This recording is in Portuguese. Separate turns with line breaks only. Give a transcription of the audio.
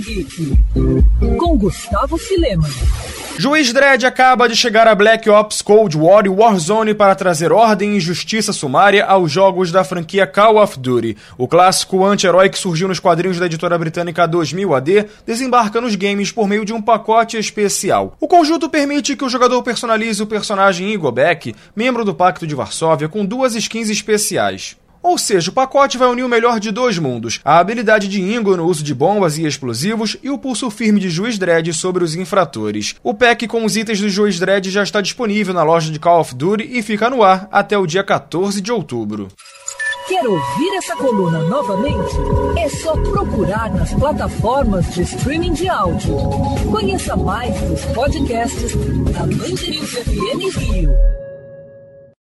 Geek, com Gustavo Filema.
Juiz Dredd acaba de chegar a Black Ops Cold War e Warzone para trazer ordem e justiça sumária aos jogos da franquia Call of Duty. O clássico anti-herói que surgiu nos quadrinhos da editora britânica 2000 AD desembarca nos games por meio de um pacote especial. O conjunto permite que o jogador personalize o personagem Igor Beck, membro do Pacto de Varsóvia, com duas skins especiais. Ou seja, o pacote vai unir o melhor de dois mundos: a habilidade de Ingo no uso de bombas e explosivos e o pulso firme de Juiz Dredd sobre os infratores. O pack com os itens do Juiz Dredd já está disponível na loja de Call of Duty e fica no ar até o dia 14 de outubro.
Quer ouvir essa coluna novamente? É só procurar nas plataformas de streaming de áudio. Conheça mais dos podcasts da Mandirinhos FM Rio.